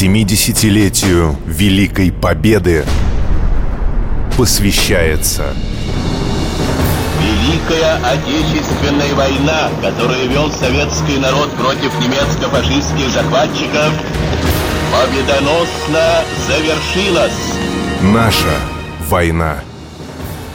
70-летию Великой Победы посвящается Великая Отечественная война, которую вел советский народ против немецко-фашистских захватчиков, победоносно завершилась. Наша война.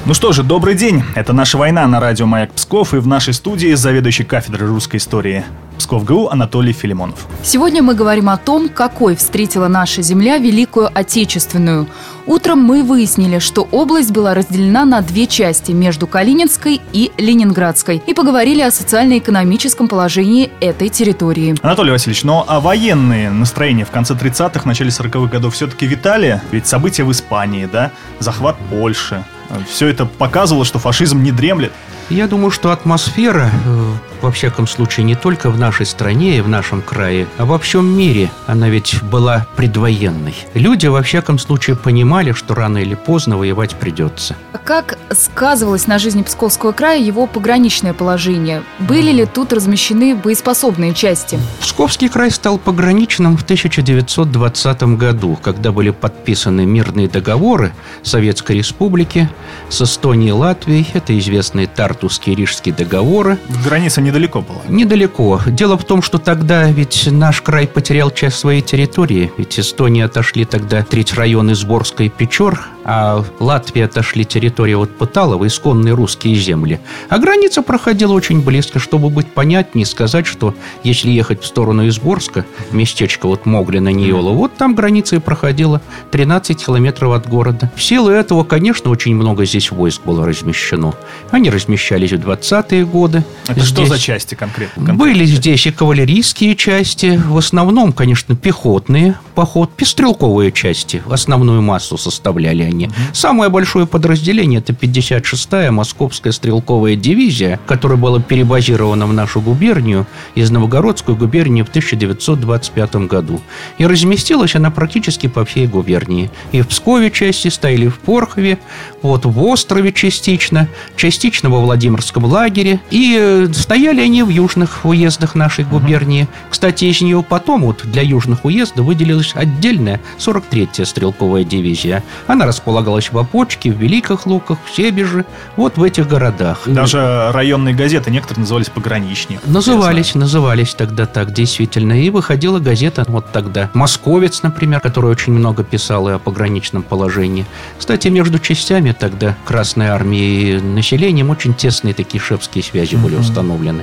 Ну что же, добрый день. Это «Наша война» на радио «Маяк Псков» и в нашей студии заведующий кафедрой русской истории Псков ГУ Анатолий Филимонов. Сегодня мы говорим о том, какой встретила наша земля Великую Отечественную. Утром мы выяснили, что область была разделена на две части между Калининской и Ленинградской и поговорили о социально-экономическом положении этой территории. Анатолий Васильевич, но а военные настроения в конце 30-х, начале 40-х годов все-таки витали? Ведь события в Испании, да, захват Польши, все это показывало, что фашизм не дремлет. Я думаю, что атмосфера, э, во всяком случае, не только в нашей стране и в нашем крае, а во всем мире, она ведь была предвоенной. Люди, во всяком случае, понимали, что рано или поздно воевать придется. Как сказывалось на жизни Псковского края его пограничное положение? Были ли тут размещены боеспособные части? Псковский край стал пограничным в 1920 году, когда были подписаны мирные договоры Советской Республики с Эстонией и Латвией. Это известные Тар Тартусские Рижские договоры. Граница недалеко была. Недалеко. Дело в том, что тогда ведь наш край потерял часть своей территории. Ведь Эстония отошли тогда треть района Сборской Печор, а Латвия отошли территорию от Пыталова, исконные русские земли. А граница проходила очень близко, чтобы быть понятнее, сказать, что если ехать в сторону Изборска, местечко вот Моглина, Ниола, вот там граница и проходила 13 километров от города. В силу этого, конечно, очень много здесь войск было размещено. Они размещались размещались в 20-е годы. Это здесь что за части конкретно? конкретно? Были здесь и кавалерийские части, в основном, конечно, пехотные, поход, стрелковые части, основную массу составляли они. Угу. Самое большое подразделение – это 56-я Московская стрелковая дивизия, которая была перебазирована в нашу губернию из Новгородской губернии в 1925 году. И разместилась она практически по всей губернии. И в Пскове части стояли, в Порхове, вот в Острове частично, частично во Владимирском лагере. И э, стояли они в южных уездах нашей губернии. Кстати, из нее потом вот для южных уездов выделилась отдельная 43-я стрелковая дивизия. Она располагалась в Опочке, в Великих Луках, в Себеже, вот в этих городах. Даже районные газеты некоторые назывались «Пограничник». Назывались, назывались тогда так, действительно. И выходила газета вот тогда. «Московец», например, который очень много писал и о пограничном положении. Кстати, между частями тогда Красной Армии и населением очень очень тесные такие шепские связи были установлены.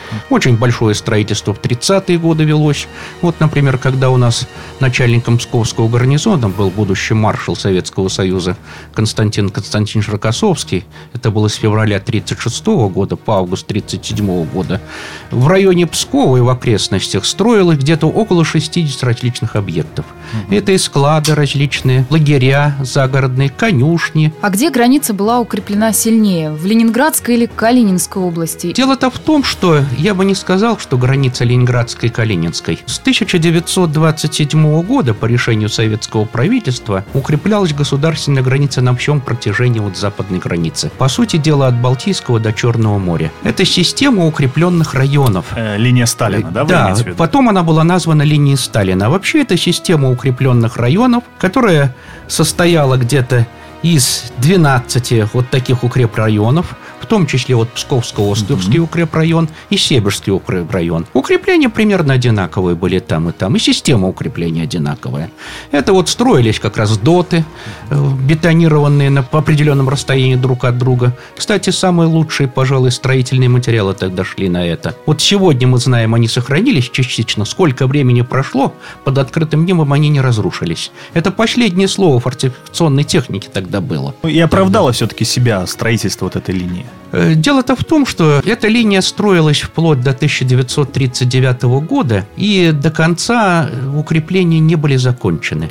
Очень большое строительство в 30-е годы велось. Вот, например, когда у нас начальником Псковского гарнизона был будущий маршал Советского Союза Константин Константинович Рокоссовский, это было с февраля 1936 года по август 1937 года, в районе Пскова и в окрестностях строилось где-то около 60 различных объектов. Угу. Это и склады различные, лагеря загородные, конюшни. А где граница была укреплена сильнее? В Ленинградской или Калининской области? Дело-то в том, что я бы не сказал, что граница Ленинградской и Калининской. С 1927 года по решению советского правительства укреплялась государственная граница на всем протяжении от западной границы. По сути дела, от Балтийского до Черного моря. Это система укрепленных районов. Э, линия Сталина, да? Да, потом она была названа линией Сталина. Вообще это система укрепленных районов, которая состояла где-то из 12 вот таких укрепрайонов, в том числе вот Псковско-Островский укрепрайон и Северский укрепрайон. Укрепления примерно одинаковые были там и там, и система укрепления одинаковая. Это вот строились как раз доты, э, бетонированные на, по определенном расстоянии друг от друга. Кстати, самые лучшие, пожалуй, строительные материалы тогда шли на это. Вот сегодня мы знаем, они сохранились частично. Сколько времени прошло, под открытым небом они не разрушились. Это последнее слово фортификационной техники тогда было. И оправдало все-таки себя строительство вот этой линии. Э, дело-то в том, что эта линия строилась вплоть до 1939 года, и до конца укрепления не были закончены.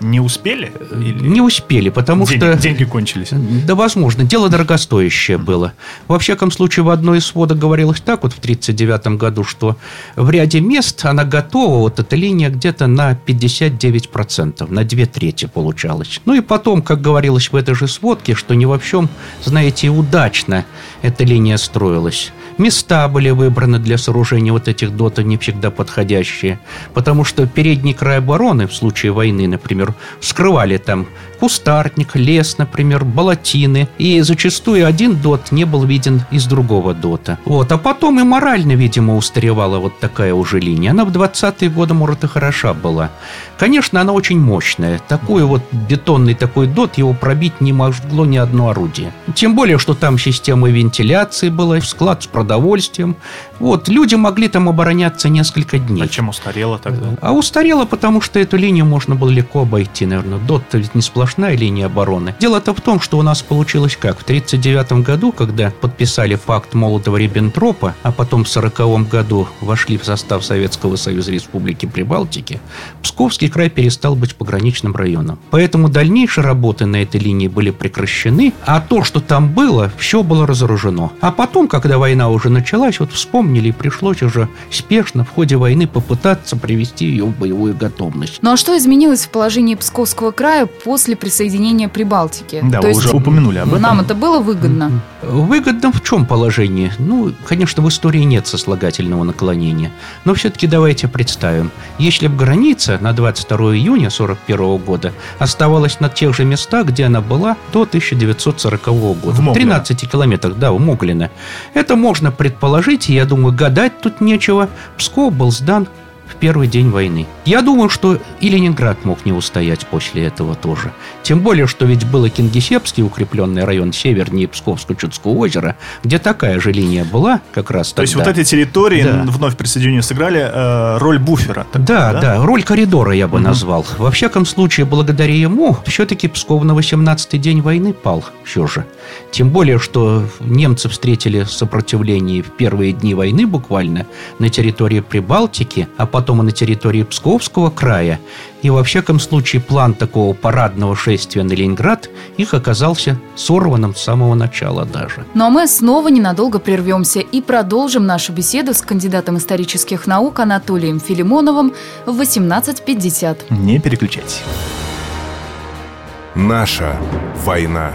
Не успели? Или... Не успели, потому деньги, что... Деньги кончились. Да, возможно. Дело дорогостоящее было. Во всяком случае, в одной из сводок говорилось так вот в 1939 году, что в ряде мест она готова, вот эта линия где-то на 59%, на две трети получалось. Ну и потом, как говорилось в этой же сводке, что не во всем, знаете, удачно эта линия строилась. Места были выбраны для сооружения вот этих дотов не всегда подходящие, потому что передний край обороны в случае войны, например, скрывали там кустарник, лес, например, болотины, и зачастую один дот не был виден из другого дота. Вот, а потом и морально, видимо, устаревала вот такая уже линия. Она в 20-е годы, может, и хороша была. Конечно, она очень мощная. Такой вот бетонный такой дот, его пробить не могло ни одно орудие. Тем более, что там система вентиляции была, склад с продовольствием. Вот, люди могли там обороняться несколько дней. А чем устарело тогда? А устарело, потому что эту линию можно было легко обойти, наверное. Дот ведь не сплошная линия обороны. Дело-то в том, что у нас получилось как? В 1939 году, когда подписали факт Молотова-Риббентропа, а потом в 1940 году вошли в состав Советского Союза Республики Прибалтики, Псковский край перестал быть пограничным районом. Поэтому дальнейшие работы на этой линии были прекращены, а то, что там было, все было разоружено. А потом, когда война уже началась, вот вспомнили, и пришлось уже спешно в ходе войны попытаться привести ее в боевую готовность. Ну а что изменилось в положении Псковского края после присоединения Прибалтики? Да, То вы есть уже упомянули об этом. Нам это было выгодно? Выгодно в чем положении? Ну, конечно, в истории нет сослагательного наклонения. Но все-таки давайте представим. Если бы граница на 22 июня 1941 года оставалась на тех же местах, где она была до 1940 года. В 13 километрах, да, у Моглина. Это можно предположить, и я думаю, гадать тут нечего. Псков был сдан в первый день войны. Я думаю, что и Ленинград мог не устоять после этого тоже. Тем более, что ведь был и Кингисеппский укрепленный район севернее Псковско-Чудского озера, где такая же линия была как раз тогда. То есть вот эти территории Да. вновь присоединению сыграли э, роль буфера. такого, Да, да, роль коридора я бы назвал. Во всяком случае, благодаря ему все-таки Псков на 18-й день войны пал все же. Тем более, что немцы встретили сопротивление в первые дни войны буквально на территории Прибалтики, а потом и на территории Псковского края. И во всяком случае план такого парадного шествия на Ленинград их оказался сорванным с самого начала даже. Ну а мы снова ненадолго прервемся и продолжим нашу беседу с кандидатом исторических наук Анатолием Филимоновым в 18.50. Не переключайтесь. Наша война.